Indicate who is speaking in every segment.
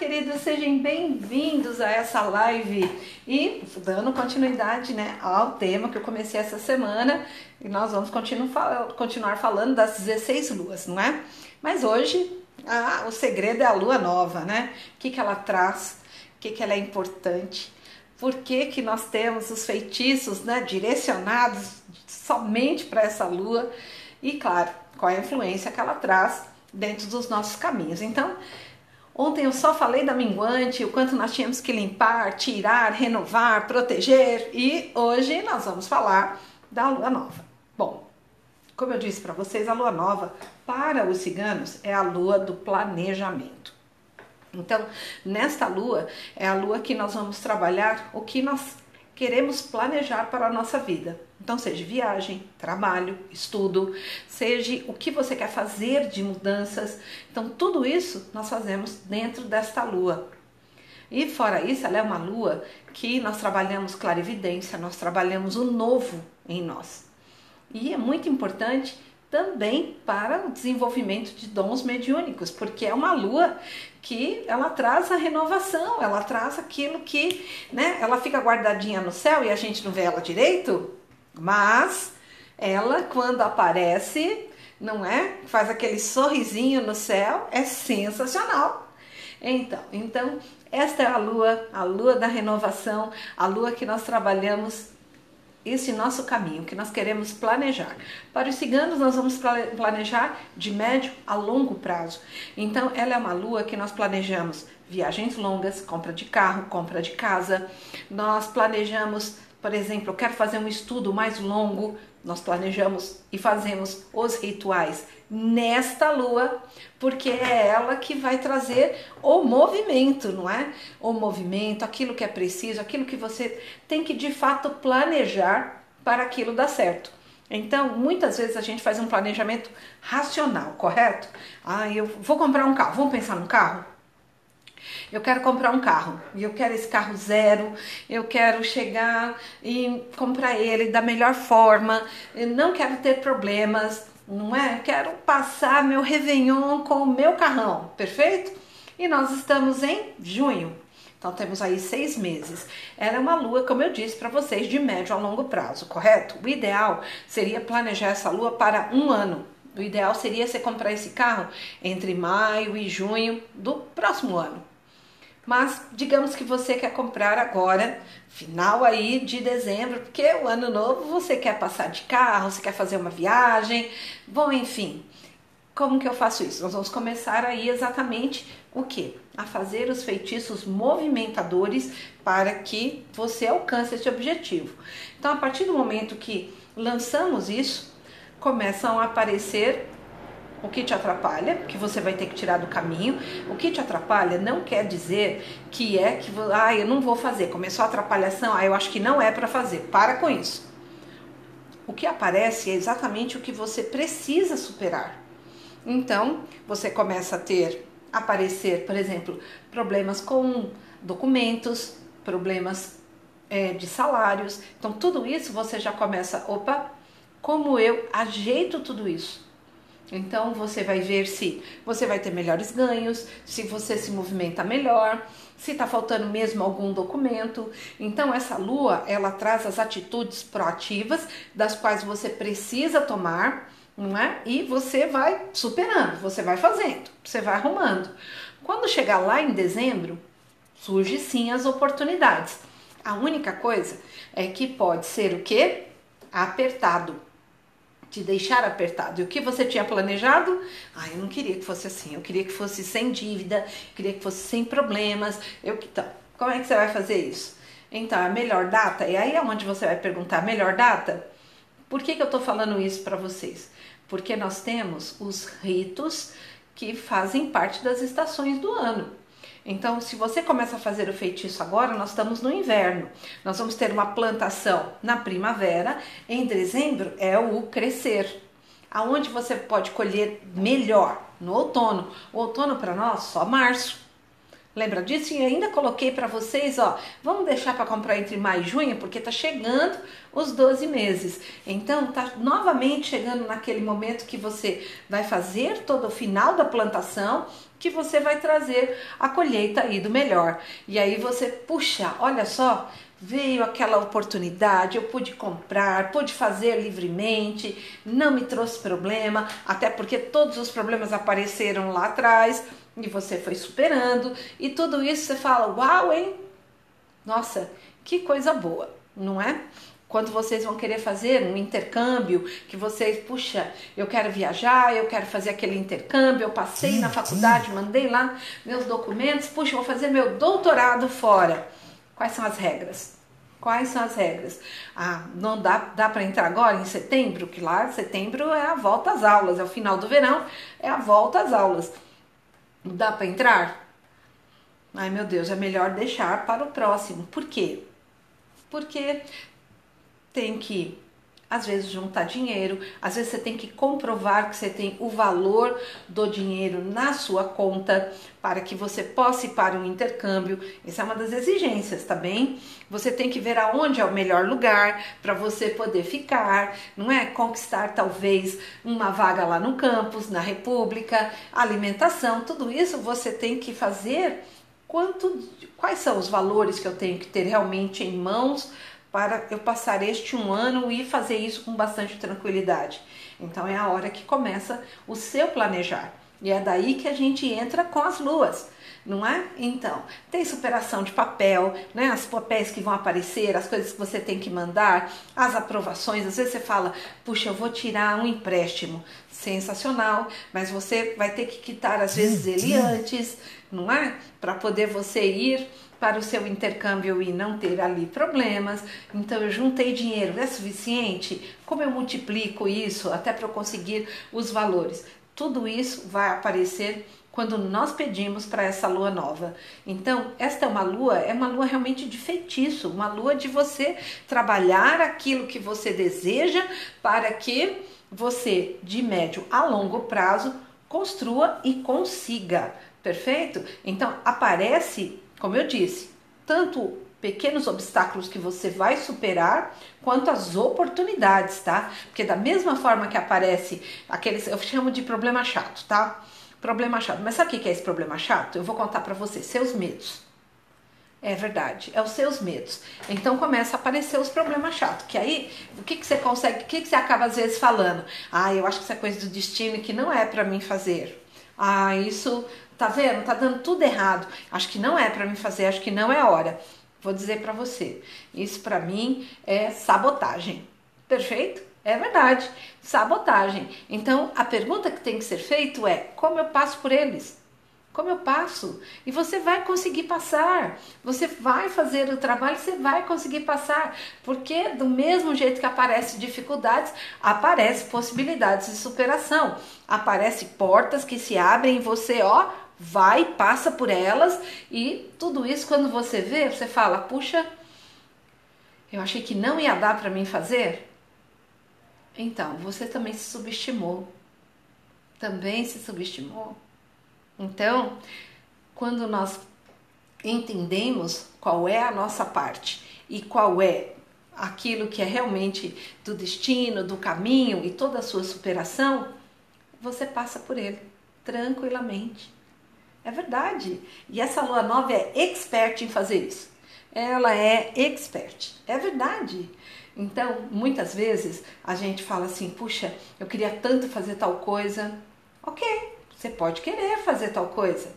Speaker 1: queridos, sejam bem-vindos a essa live e dando continuidade né, ao tema que eu comecei essa semana e nós vamos continuar, continuar falando das 16 luas, não é? Mas hoje ah, o segredo é a lua nova, né? O que, que ela traz, o que, que ela é importante, por que, que nós temos os feitiços né, direcionados somente para essa lua e, claro, qual é a influência que ela traz dentro dos nossos caminhos. Então, Ontem eu só falei da minguante, o quanto nós tínhamos que limpar, tirar, renovar, proteger e hoje nós vamos falar da lua nova. Bom, como eu disse para vocês, a lua nova para os ciganos é a lua do planejamento. Então, nesta lua é a lua que nós vamos trabalhar o que nós queremos planejar para a nossa vida. Então, seja viagem, trabalho, estudo, seja o que você quer fazer de mudanças. Então, tudo isso nós fazemos dentro desta lua. E fora isso, ela é uma lua que nós trabalhamos clarividência, nós trabalhamos o novo em nós. E é muito importante também para o desenvolvimento de dons mediúnicos, porque é uma lua que ela traz a renovação, ela traz aquilo que, né, ela fica guardadinha no céu e a gente não vê ela direito, mas ela quando aparece, não é? Faz aquele sorrisinho no céu, é sensacional. Então, então esta é a lua, a lua da renovação, a lua que nós trabalhamos esse nosso caminho que nós queremos planejar. Para os ciganos, nós vamos planejar de médio a longo prazo. Então, ela é uma lua que nós planejamos viagens longas, compra de carro, compra de casa. Nós planejamos, por exemplo, eu quero fazer um estudo mais longo, nós planejamos e fazemos os rituais nesta lua, porque é ela que vai trazer o movimento, não é? O movimento, aquilo que é preciso, aquilo que você tem que de fato planejar para aquilo dar certo. Então, muitas vezes a gente faz um planejamento racional, correto? Ah, eu vou comprar um carro. Vamos pensar num carro? Eu quero comprar um carro e eu quero esse carro zero, eu quero chegar e comprar ele da melhor forma, eu não quero ter problemas, não é? Quero passar meu Réveillon com o meu carrão, perfeito? E nós estamos em junho, então temos aí seis meses. Ela é uma lua, como eu disse para vocês, de médio a longo prazo, correto? O ideal seria planejar essa lua para um ano. O ideal seria você comprar esse carro entre maio e junho do próximo ano. Mas digamos que você quer comprar agora, final aí de dezembro, porque o ano novo você quer passar de carro, você quer fazer uma viagem, bom, enfim. Como que eu faço isso? Nós vamos começar aí exatamente o que? A fazer os feitiços movimentadores para que você alcance esse objetivo. Então, a partir do momento que lançamos isso, começam a aparecer o que te atrapalha, que você vai ter que tirar do caminho. O que te atrapalha não quer dizer que é que, ah, eu não vou fazer. Começou a atrapalhação, ah, eu acho que não é para fazer. Para com isso. O que aparece é exatamente o que você precisa superar. Então, você começa a ter, aparecer, por exemplo, problemas com documentos, problemas é, de salários. Então, tudo isso você já começa, opa, como eu ajeito tudo isso? Então você vai ver se você vai ter melhores ganhos, se você se movimenta melhor, se está faltando mesmo algum documento. Então essa lua ela traz as atitudes proativas das quais você precisa tomar, não é? E você vai superando, você vai fazendo, você vai arrumando. Quando chegar lá em dezembro, surge sim as oportunidades. A única coisa é que pode ser o que? Apertado te deixar apertado. E o que você tinha planejado? Ah, eu não queria que fosse assim. Eu queria que fosse sem dívida, queria que fosse sem problemas. Eu então, como é que você vai fazer isso? Então, a melhor data, e aí é onde você vai perguntar, melhor data? Por que, que eu estou falando isso para vocês? Porque nós temos os ritos que fazem parte das estações do ano. Então, se você começa a fazer o feitiço agora, nós estamos no inverno. Nós vamos ter uma plantação na primavera. Em dezembro é o crescer. Aonde você pode colher melhor? No outono. O outono para nós só março. Lembra disso? E ainda coloquei para vocês, ó, vamos deixar para comprar entre maio e junho, porque tá chegando os 12 meses. Então, tá novamente chegando naquele momento que você vai fazer todo o final da plantação, que você vai trazer a colheita aí do melhor. E aí você, puxa, olha só, veio aquela oportunidade, eu pude comprar, pude fazer livremente, não me trouxe problema, até porque todos os problemas apareceram lá atrás e você foi superando e tudo isso você fala, uau, hein? Nossa, que coisa boa, não é? Quando vocês vão querer fazer um intercâmbio, que vocês, puxa, eu quero viajar, eu quero fazer aquele intercâmbio, eu passei na faculdade, mandei lá meus documentos, puxa, vou fazer meu doutorado fora. Quais são as regras? Quais são as regras? Ah, não dá, dá para entrar agora em setembro, que lá setembro é a volta às aulas, é o final do verão, é a volta às aulas. Dá para entrar? Ai meu Deus, é melhor deixar para o próximo. Por quê? Porque tem que às vezes juntar dinheiro, às vezes você tem que comprovar que você tem o valor do dinheiro na sua conta para que você possa ir para um intercâmbio. Essa é uma das exigências, tá bem? Você tem que ver aonde é o melhor lugar para você poder ficar, não é? Conquistar talvez uma vaga lá no campus, na República, alimentação, tudo isso você tem que fazer quanto quais são os valores que eu tenho que ter realmente em mãos para eu passar este um ano e fazer isso com bastante tranquilidade. Então é a hora que começa o seu planejar. E é daí que a gente entra com as luas, não é? Então, tem superação de papel, né? As papéis que vão aparecer, as coisas que você tem que mandar, as aprovações. Às vezes você fala, puxa, eu vou tirar um empréstimo. Sensacional, mas você vai ter que quitar às vezes ele antes, não é? Para poder você ir para o seu intercâmbio e não ter ali problemas. Então eu juntei dinheiro, é suficiente? Como eu multiplico isso até para eu conseguir os valores? Tudo isso vai aparecer quando nós pedimos para essa lua nova. Então, esta é uma lua, é uma lua realmente de feitiço, uma lua de você trabalhar aquilo que você deseja para que você, de médio a longo prazo, construa e consiga. Perfeito? Então, aparece como eu disse, tanto pequenos obstáculos que você vai superar, quanto as oportunidades, tá? Porque da mesma forma que aparece aqueles, eu chamo de problema chato, tá? Problema chato. Mas sabe o que é esse problema chato? Eu vou contar para você, seus medos. É verdade, é os seus medos. Então começa a aparecer os problemas chatos. Que aí, o que, que você consegue, o que, que você acaba às vezes falando? Ah, eu acho que isso é coisa do destino que não é para mim fazer. Ah, isso Tá vendo? Tá dando tudo errado. Acho que não é para mim fazer, acho que não é hora. Vou dizer para você, isso para mim é sabotagem. Perfeito? É verdade, sabotagem. Então, a pergunta que tem que ser feita é: como eu passo por eles? Como eu passo? E você vai conseguir passar. Você vai fazer o trabalho, você vai conseguir passar. Porque do mesmo jeito que aparecem dificuldades, aparecem possibilidades de superação. Aparecem portas que se abrem e você, ó, vai, passa por elas e tudo isso quando você vê, você fala: "Puxa, eu achei que não ia dar para mim fazer". Então, você também se subestimou. Também se subestimou. Então, quando nós entendemos qual é a nossa parte e qual é aquilo que é realmente do destino, do caminho e toda a sua superação, você passa por ele tranquilamente. É verdade. E essa lua nova é expert em fazer isso. Ela é expert. É verdade. Então, muitas vezes a gente fala assim: puxa, eu queria tanto fazer tal coisa. Ok, você pode querer fazer tal coisa.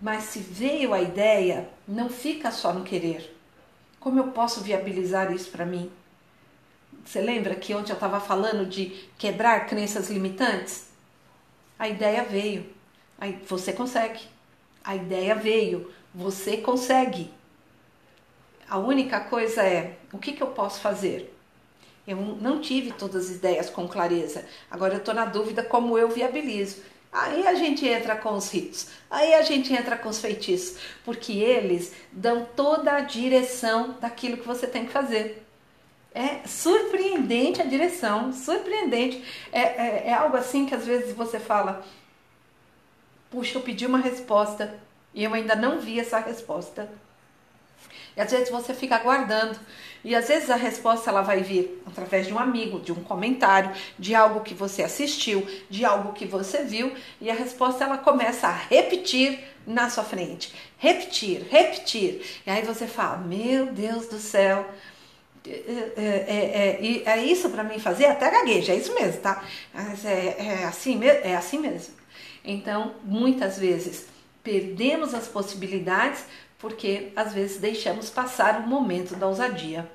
Speaker 1: Mas se veio a ideia, não fica só no querer. Como eu posso viabilizar isso para mim? Você lembra que ontem eu estava falando de quebrar crenças limitantes? A ideia veio. Aí você consegue. A ideia veio, você consegue. A única coisa é: o que, que eu posso fazer? Eu não tive todas as ideias com clareza. Agora eu estou na dúvida como eu viabilizo. Aí a gente entra com os ritos, aí a gente entra com os feitiços, porque eles dão toda a direção daquilo que você tem que fazer. É surpreendente a direção, surpreendente. É, é, é algo assim que às vezes você fala, puxa, eu pedi uma resposta E eu ainda não vi essa resposta. E às vezes você fica aguardando. E às vezes a resposta ela vai vir através de um amigo, de um comentário, de algo que você assistiu, de algo que você viu, e a resposta ela começa a repetir na sua frente. Repetir, repetir. E aí você fala: Meu Deus do céu, é, é, é, é isso para mim fazer? Até gagueja, é isso mesmo, tá? Mas é, é, assim, é assim mesmo. Então, muitas vezes perdemos as possibilidades porque às vezes deixamos passar o momento da ousadia.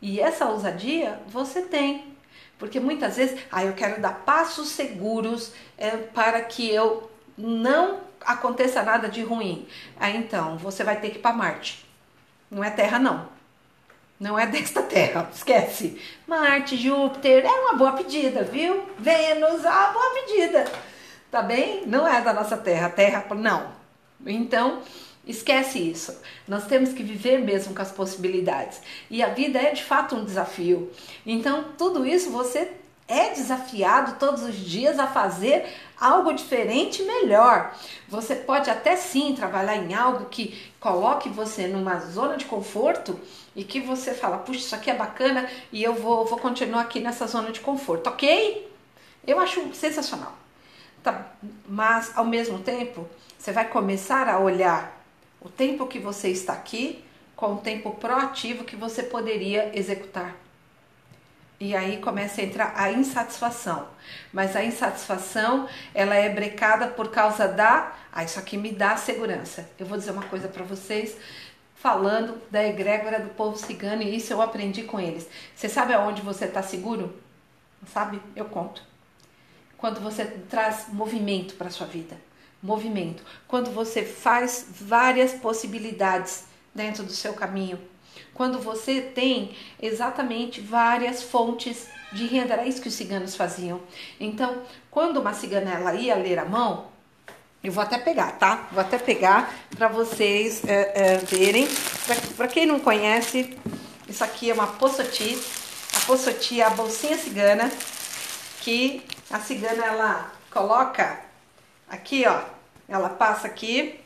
Speaker 1: E essa ousadia você tem, porque muitas vezes, ah, eu quero dar passos seguros é, para que eu não aconteça nada de ruim. Ah, então você vai ter que ir para Marte. Não é Terra, não. Não é desta Terra, esquece. Marte, Júpiter, é uma boa pedida, viu? Vênus, ah, boa pedida. Tá bem? Não é da nossa Terra. Terra, não. Então, esquece isso. Nós temos que viver mesmo com as possibilidades. E a vida é de fato um desafio. Então, tudo isso você é desafiado todos os dias a fazer algo diferente melhor. Você pode até sim trabalhar em algo que coloque você numa zona de conforto e que você fala, puxa, isso aqui é bacana e eu vou, vou continuar aqui nessa zona de conforto, ok? Eu acho sensacional. Tá, mas ao mesmo tempo, você vai começar a olhar o tempo que você está aqui com o tempo proativo que você poderia executar. E aí começa a entrar a insatisfação. Mas a insatisfação, ela é brecada por causa da, ah, isso aqui me dá segurança. Eu vou dizer uma coisa para vocês, falando da egrégora do povo cigano, e isso eu aprendi com eles. Você sabe aonde você está seguro? Sabe? Eu conto. Quando você traz movimento para sua vida movimento. Quando você faz várias possibilidades dentro do seu caminho. Quando você tem exatamente várias fontes de renda, era isso que os ciganos faziam. Então, quando uma cigana ela ia ler a mão, eu vou até pegar, tá? Vou até pegar para vocês é, é, verem. Para quem não conhece, isso aqui é uma poçoti. A poçoti é a bolsinha cigana que a cigana ela coloca Aqui, ó, ela passa aqui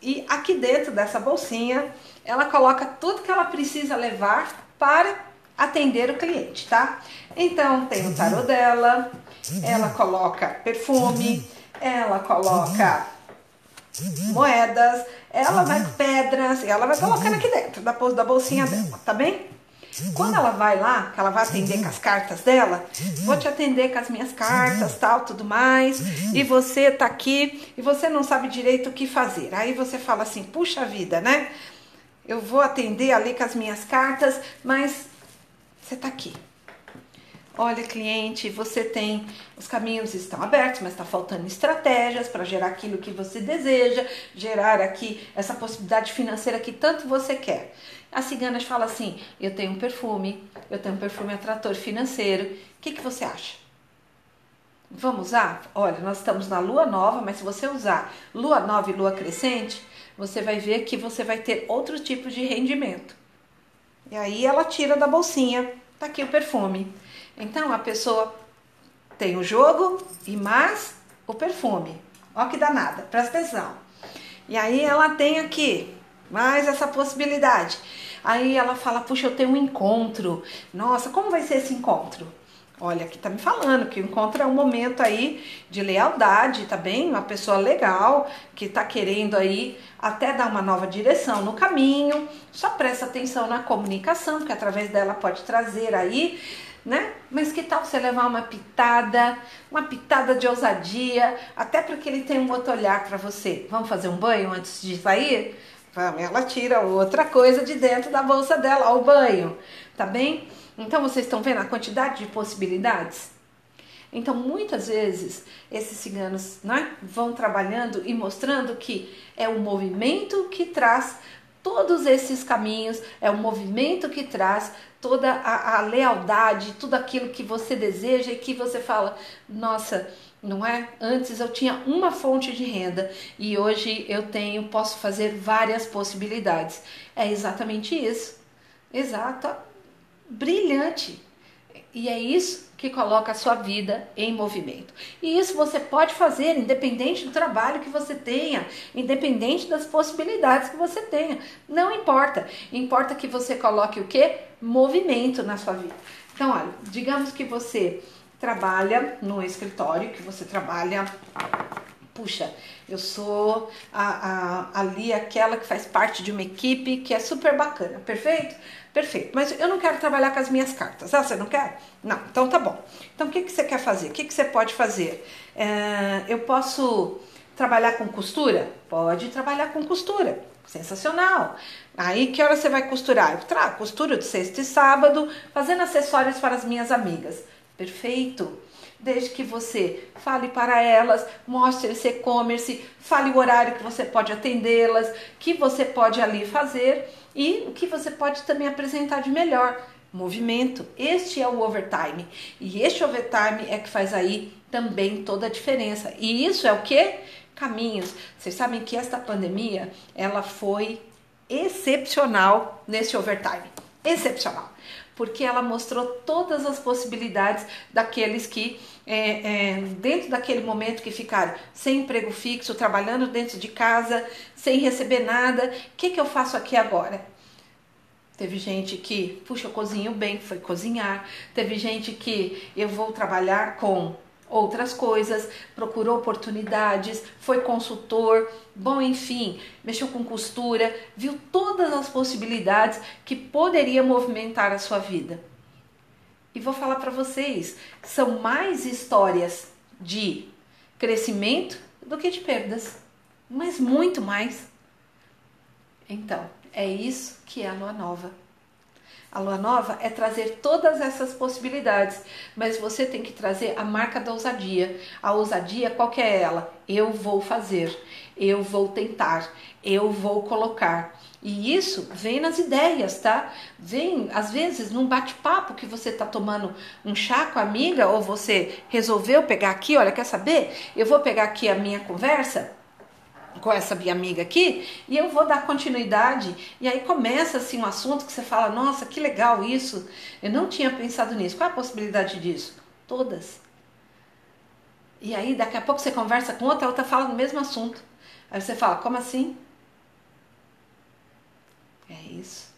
Speaker 1: e aqui dentro dessa bolsinha ela coloca tudo que ela precisa levar para atender o cliente, tá? Então tem o tarô dela, ela coloca perfume, ela coloca moedas, ela vai pedras, ela vai colocando aqui dentro da, bolsinha dela, tá bem? Quando ela vai lá, que ela vai atender com as cartas dela, vou te atender com as minhas cartas, tal, tudo mais, e você tá aqui e você não sabe direito o que fazer. Aí você fala assim: puxa vida, né? Eu vou atender ali com as minhas cartas, mas você tá aqui. Olha, cliente, você tem os caminhos estão abertos, mas está faltando estratégias para gerar aquilo que você deseja, gerar aqui essa possibilidade financeira que tanto você quer. As ciganas falam assim: eu tenho um perfume, eu tenho um perfume atrator financeiro. O que, que você acha? Vamos usar? Olha, nós estamos na lua nova, mas se você usar lua nova e lua crescente, você vai ver que você vai ter outro tipo de rendimento. E aí ela tira da bolsinha, tá aqui o perfume. Então a pessoa tem o jogo e mais o perfume. Ó que danada, presta atenção. E aí ela tem aqui mais essa possibilidade. Aí ela fala: Puxa, eu tenho um encontro. Nossa, como vai ser esse encontro? Olha, aqui tá me falando que o encontro é um momento aí de lealdade, tá bem? Uma pessoa legal que tá querendo aí até dar uma nova direção no caminho. Só presta atenção na comunicação, porque através dela pode trazer aí né? Mas que tal você levar uma pitada, uma pitada de ousadia, até para que ele tenha um outro olhar para você. Vamos fazer um banho antes de sair? Ela tira outra coisa de dentro da bolsa dela, o banho, tá bem? Então vocês estão vendo a quantidade de possibilidades? Então, muitas vezes, esses ciganos né, vão trabalhando e mostrando que é o movimento que traz todos esses caminhos, é o movimento que traz toda a, a, lealdade, tudo aquilo que você deseja e que você fala, nossa, não é? Antes eu tinha uma fonte de renda e hoje eu tenho, posso fazer várias possibilidades. É exatamente isso. Exata, brilhante. E é isso que coloca a sua vida em movimento. E isso você pode fazer independente do trabalho que você tenha, independente das possibilidades que você tenha. Não importa. Importa que você coloque o que? Movimento na sua vida. Então, olha, digamos que você trabalha no escritório, que você trabalha puxa, eu sou a, a, ali aquela que faz parte de uma equipe que é super bacana, perfeito? Perfeito, mas eu não quero trabalhar com as minhas cartas. Ah, você não quer? Não, então tá bom. Então o que, que você quer fazer? O que, que você pode fazer? É, eu posso trabalhar com costura? Pode trabalhar com costura. Sensacional. Aí que hora você vai costurar? Eu costuro de sexta e sábado, fazendo acessórios para as minhas amigas. Perfeito desde que você fale para elas, mostre esse e-commerce, fale o horário que você pode atendê-las, que você pode ali fazer e o que você pode também apresentar de melhor. Movimento. Este é o overtime. E este overtime é que faz aí também toda a diferença. E isso é o que? Caminhos. Vocês sabem que esta pandemia, ela foi excepcional nesse overtime. Excepcional porque ela mostrou todas as possibilidades daqueles que, é, é, dentro daquele momento que ficaram sem emprego fixo, trabalhando dentro de casa, sem receber nada, o que, que eu faço aqui agora? Teve gente que, puxa, eu cozinho bem, foi cozinhar. Teve gente que eu vou trabalhar com outras coisas, procurou oportunidades, foi consultor, bom, enfim, mexeu com costura, viu todas as possibilidades que poderia movimentar a sua vida. E vou falar para vocês, são mais histórias de crescimento do que de perdas, mas muito mais. Então, é isso que é a lua nova. A lua nova é trazer todas essas possibilidades, mas você tem que trazer a marca da ousadia. A ousadia, qual que é ela? Eu vou fazer, eu vou tentar, eu vou colocar. E isso vem nas ideias, tá? Vem, às vezes, num bate-papo que você tá tomando um chá com a amiga, ou você resolveu pegar aqui, olha, quer saber? Eu vou pegar aqui a minha conversa com essa minha amiga aqui e eu vou dar continuidade. E aí começa assim um assunto que você fala: Nossa, que legal isso! Eu não tinha pensado nisso. Qual é a possibilidade disso? Todas. E aí daqui a pouco você conversa com outra, outra fala no mesmo assunto. Aí você fala: Como assim? É isso.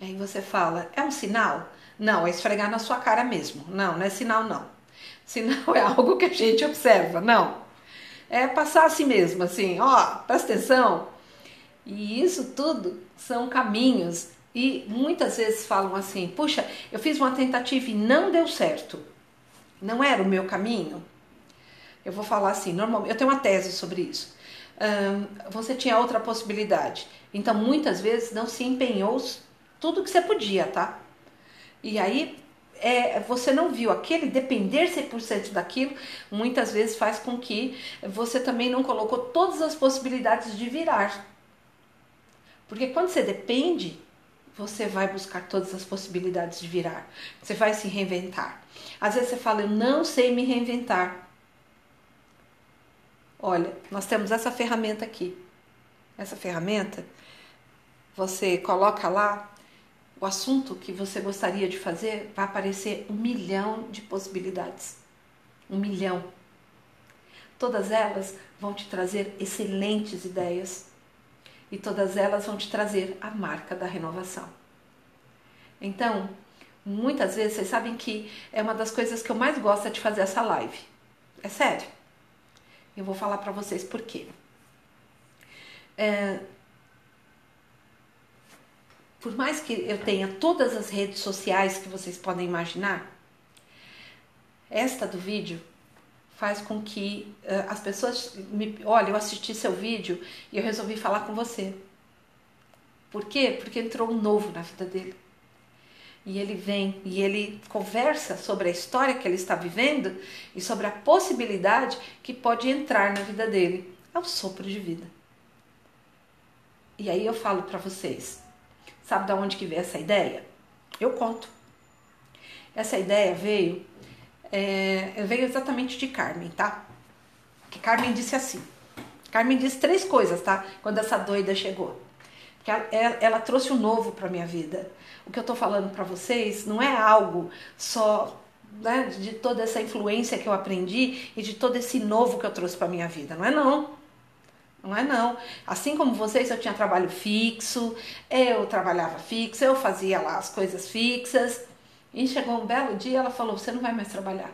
Speaker 1: E aí você fala: É um sinal? Não, é esfregar na sua cara mesmo. Não, não é sinal, não. Sinal é algo que a gente observa. Não é passar assim mesmo, assim, ó, presta atenção. E isso tudo são caminhos. E muitas vezes falam assim: puxa, eu fiz uma tentativa e não deu certo. Não era o meu caminho. Eu vou falar assim: normalmente, eu tenho uma tese sobre isso. você tinha outra possibilidade. Então, muitas vezes não se empenhou tudo que você podia, tá? E aí é, você não viu aquele depender 100% daquilo, muitas vezes faz com que você também não colocou todas as possibilidades de virar. Porque quando você depende, você vai buscar todas as possibilidades de virar. Você vai se reinventar. Às vezes você fala, eu não sei me reinventar. Olha, nós temos essa ferramenta aqui. Essa ferramenta, você coloca lá o assunto que você gostaria de fazer, vai aparecer um milhão de possibilidades. Um milhão. Todas elas vão te trazer excelentes ideias e todas elas vão te trazer a marca da renovação. Então, muitas vezes vocês sabem que é uma das coisas que eu mais gosto de fazer essa live. É sério. Eu vou falar para vocês por quê. É, por mais que eu tenha todas as redes sociais que vocês podem imaginar, esta do vídeo faz com que uh, as pessoas me, olha, eu assisti seu vídeo e eu resolvi falar com você. Por quê? Porque entrou um novo na vida dele. E ele vem e ele conversa sobre a história que ele está vivendo e sobre a possibilidade que pode entrar na vida dele. É sopro de vida. E aí eu falo para vocês, Sabe de onde que veio essa ideia? Eu conto. Essa ideia veio, é, veio exatamente de Carmen, tá? Que Carmen disse assim. Carmen disse três coisas, tá? Quando essa doida chegou. que ela, ela trouxe o um novo para minha vida. O que eu estou falando para vocês não é algo só né, de toda essa influência que eu aprendi e de todo esse novo que eu trouxe para minha vida. Não é não. Não é não. Assim como vocês, eu tinha trabalho fixo, eu trabalhava fixo, eu fazia lá as coisas fixas. E chegou um belo dia, ela falou: "Você não vai mais trabalhar.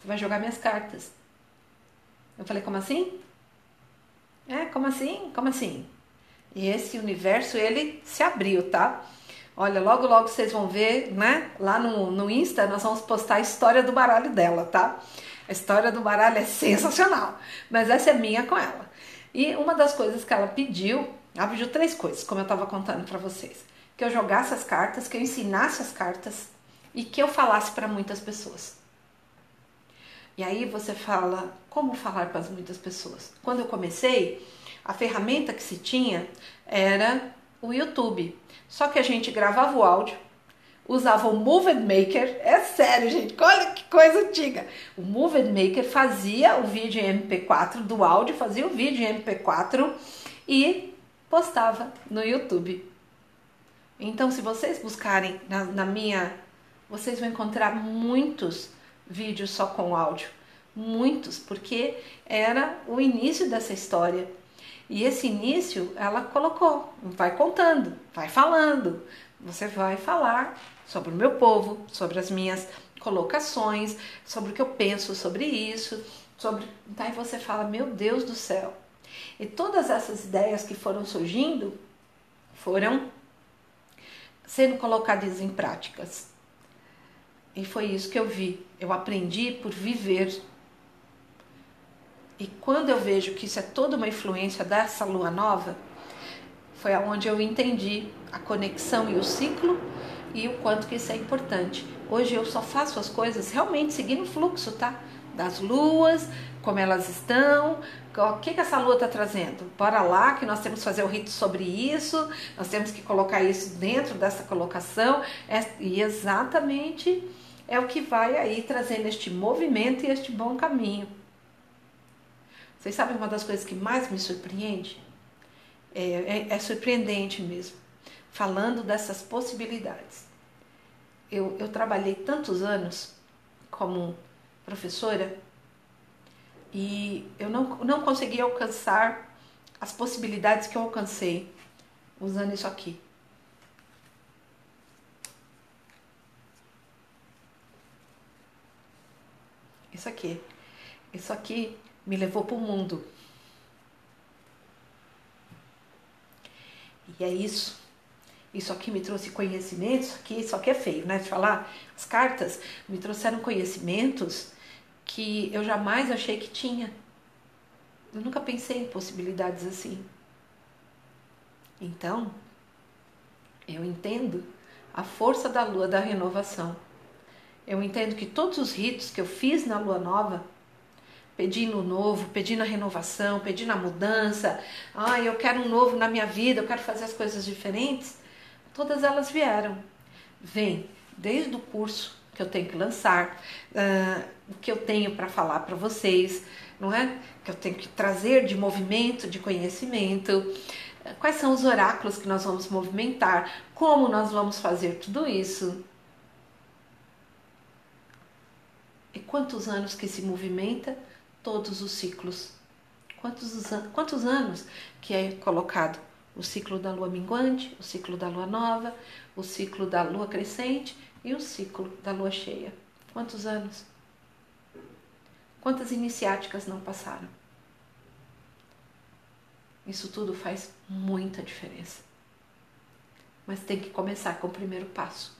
Speaker 1: Você vai jogar minhas cartas". Eu falei: "Como assim?" É, como assim? Como assim? E esse universo ele se abriu, tá? Olha, logo logo vocês vão ver, né? Lá no, no Insta nós vamos postar a história do baralho dela, tá? A história do baralho é sensacional, mas essa é minha com ela. E uma das coisas que ela pediu, ela pediu três coisas, como eu estava contando para vocês: que eu jogasse as cartas, que eu ensinasse as cartas e que eu falasse para muitas pessoas. E aí você fala, como falar para muitas pessoas? Quando eu comecei, a ferramenta que se tinha era o YouTube. Só que a gente gravava o áudio, usava o Movie Maker, é sério, gente, olha que coisa antiga. O Movie Maker fazia o vídeo em MP4 do áudio, fazia o vídeo em MP4 e postava no YouTube. Então, se vocês buscarem na, na minha, vocês vão encontrar muitos vídeos só com áudio, muitos, porque era o início dessa história. E esse início ela colocou, vai contando, vai falando. Você vai falar sobre o meu povo, sobre as minhas colocações, sobre o que eu penso sobre isso, sobre. Daí você fala, meu Deus do céu. E todas essas ideias que foram surgindo foram sendo colocadas em práticas. E foi isso que eu vi. Eu aprendi por viver e quando eu vejo que isso é toda uma influência dessa lua nova, foi aonde eu entendi a conexão e o ciclo e o quanto que isso é importante. Hoje eu só faço as coisas realmente seguindo o fluxo, tá? Das luas, como elas estão, o que, que essa lua está trazendo? Bora lá que nós temos que fazer o rito sobre isso, nós temos que colocar isso dentro dessa colocação, é, e exatamente é o que vai aí trazendo este movimento e este bom caminho. Vocês sabem uma das coisas que mais me surpreende? É, é, é surpreendente mesmo, falando dessas possibilidades. Eu, eu trabalhei tantos anos como professora e eu não, não consegui alcançar as possibilidades que eu alcancei usando isso aqui. Isso aqui. Isso aqui me levou para o mundo. E é isso. Isso aqui me trouxe conhecimentos, isso aqui, isso aqui é feio, né? De falar, as cartas me trouxeram conhecimentos que eu jamais achei que tinha. Eu nunca pensei em possibilidades assim. Então, eu entendo a força da lua da renovação. Eu entendo que todos os ritos que eu fiz na lua nova pedindo o novo, pedindo a renovação, pedindo a mudança. Ah, eu quero um novo na minha vida, eu quero fazer as coisas diferentes. Todas elas vieram. Vem desde o curso que eu tenho que lançar, uh, o que eu tenho para falar para vocês, não é? Que eu tenho que trazer de movimento, de conhecimento. Quais são os oráculos que nós vamos movimentar? Como nós vamos fazer tudo isso? E quantos anos que se movimenta todos os ciclos. Quantos, quantos anos que é colocado o ciclo da lua minguante, o ciclo da lua nova, o ciclo da lua crescente e o ciclo da lua cheia? Quantos anos? Quantas iniciáticas não passaram? Isso tudo faz muita diferença. Mas tem que começar com o primeiro passo.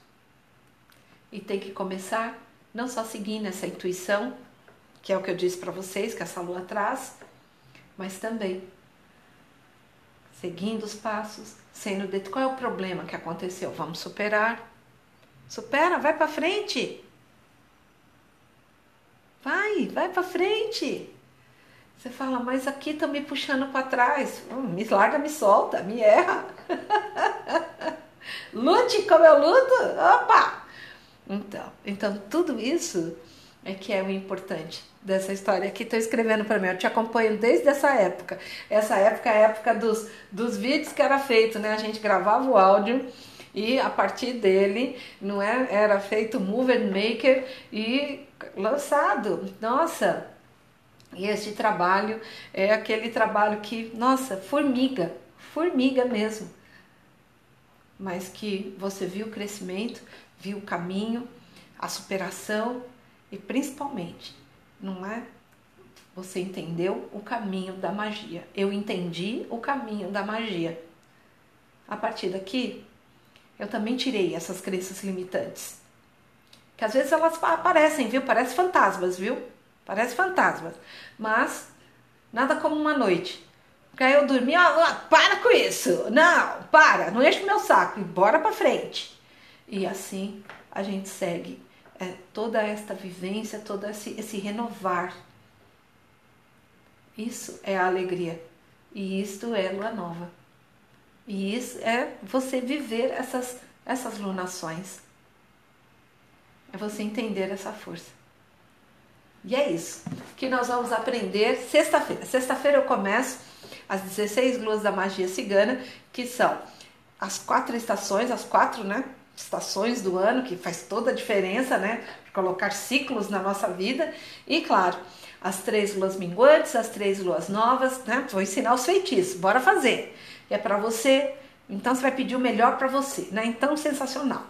Speaker 1: E tem que começar não só seguindo essa intuição que é o que eu disse para vocês, que essa lua traz, mas também seguindo os passos, sendo dito qual é o problema que aconteceu, vamos superar. Supera, vai para frente. Vai, vai para frente. Você fala, mas aqui tá me puxando para trás. Hum, me larga, me solta, me erra. Lute como eu luto. Opa! Então, então tudo isso é que é o importante dessa história aqui. Estou escrevendo para mim, eu te acompanho desde essa época. Essa época é a época dos, dos vídeos que era feito, né? A gente gravava o áudio e a partir dele não é, era feito Move and Maker e lançado. Nossa! E este trabalho é aquele trabalho que, nossa, formiga, formiga mesmo. Mas que você viu o crescimento, viu o caminho, a superação e principalmente, não é? Você entendeu o caminho da magia. Eu entendi o caminho da magia. A partir daqui, eu também tirei essas crenças limitantes. Que às vezes elas aparecem, viu? Parece fantasmas, viu? Parece fantasmas. Mas nada como uma noite. Porque aí eu dormi, ó, para com isso. Não, para, não enche o meu saco e bora pra frente. E assim a gente segue é, toda esta vivência, todo esse, esse renovar. Isso é a alegria. E isto é lua nova. E isso é você viver essas, essas lunações. É você entender essa força. E é isso que nós vamos aprender sexta-feira. Sexta-feira eu começo as 16 luas da magia cigana, que são as quatro estações, as quatro, né? Estações do ano, que faz toda a diferença, né? Colocar ciclos na nossa vida. E claro, as três luas minguantes, as três luas novas, né? Vou ensinar os feitiços, bora fazer é para você, então você vai pedir o melhor para você, né? Então, sensacional.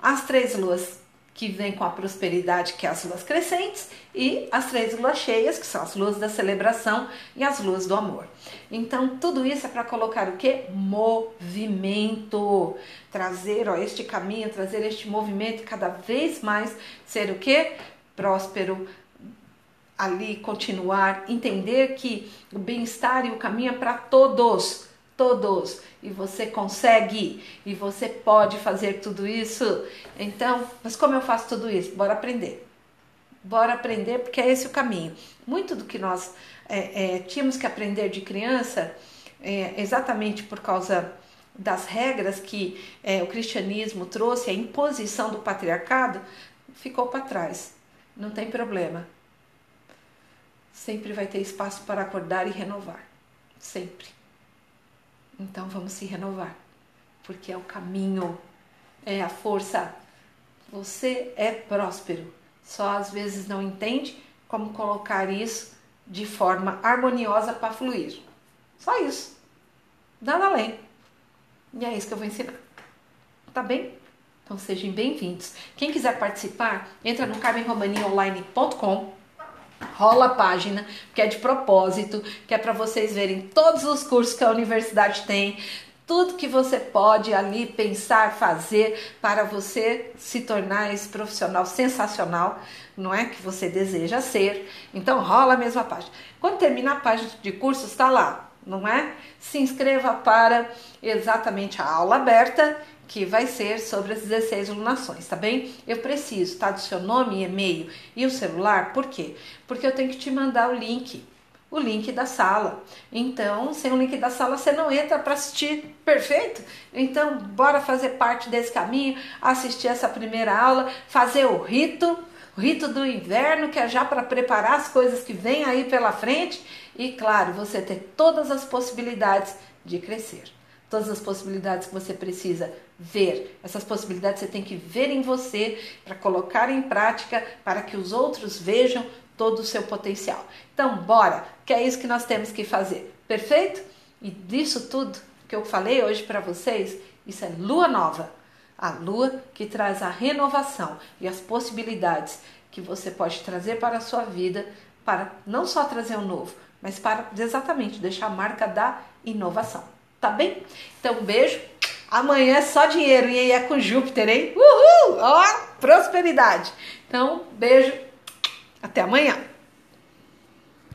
Speaker 1: As três luas que vêm com a prosperidade, que é as luas crescentes, e as três luas cheias, que são as luas da celebração e as luas do amor. Então, tudo isso é para colocar o que? Movimento. Trazer ó, este caminho, trazer este movimento cada vez mais ser o que? Próspero, ali continuar, entender que o bem-estar e o caminho é para todos todos e você consegue e você pode fazer tudo isso. Então, mas como eu faço tudo isso? Bora aprender. Bora aprender porque é esse o caminho. Muito do que nós é, é, tínhamos que aprender de criança, é, exatamente por causa das regras que é, o cristianismo trouxe, a imposição do patriarcado, ficou para trás. Não tem problema. Sempre vai ter espaço para acordar e renovar. Sempre. Então vamos se renovar, porque é o caminho, é a força. Você é próspero, só às vezes não entende como colocar isso de forma harmoniosa para fluir. Só isso. Nada além. E é isso que eu vou ensinar. Tá bem? Então sejam bem-vindos. Quem quiser participar, entra no carmenromaniaonline.com rola a página, que é de propósito, que é para vocês verem todos os cursos que a universidade tem, tudo que você pode ali pensar, fazer para você se tornar esse profissional sensacional, não é que você deseja ser. Então rola a mesma página. Quando terminar a página de cursos, está lá, não é? Se inscreva para exatamente a aula aberta que vai ser sobre as 16 lunações, tá bem? Eu preciso, tá? Do seu nome, e-mail e o celular, por quê? Porque eu tenho que te mandar o link, o link da sala. Então, sem o link da sala, você não entra para assistir, perfeito? Então, bora fazer parte desse caminho, assistir essa primeira aula, fazer o rito, o rito do inverno, que é já para preparar as coisas que vêm aí pela frente e, claro, você ter todas as possibilidades de crescer todas as possibilidades que você precisa ver. Essas possibilidades você tem que ver em você para colocar em prática para que os outros vejam todo o seu potencial. Então, bora, que é isso que nós temos que fazer. Perfeito? E disso tudo que eu falei hoje para vocês, isso é lua nova. A lua que traz a renovação e as possibilidades que você pode trazer para a sua vida, para não só trazer o um novo, mas para exatamente deixar a marca da inovação tá bem? Então, um beijo. Amanhã é só dinheiro e aí é com Júpiter, hein? Uhul! Ó, prosperidade. Então, beijo. Até amanhã.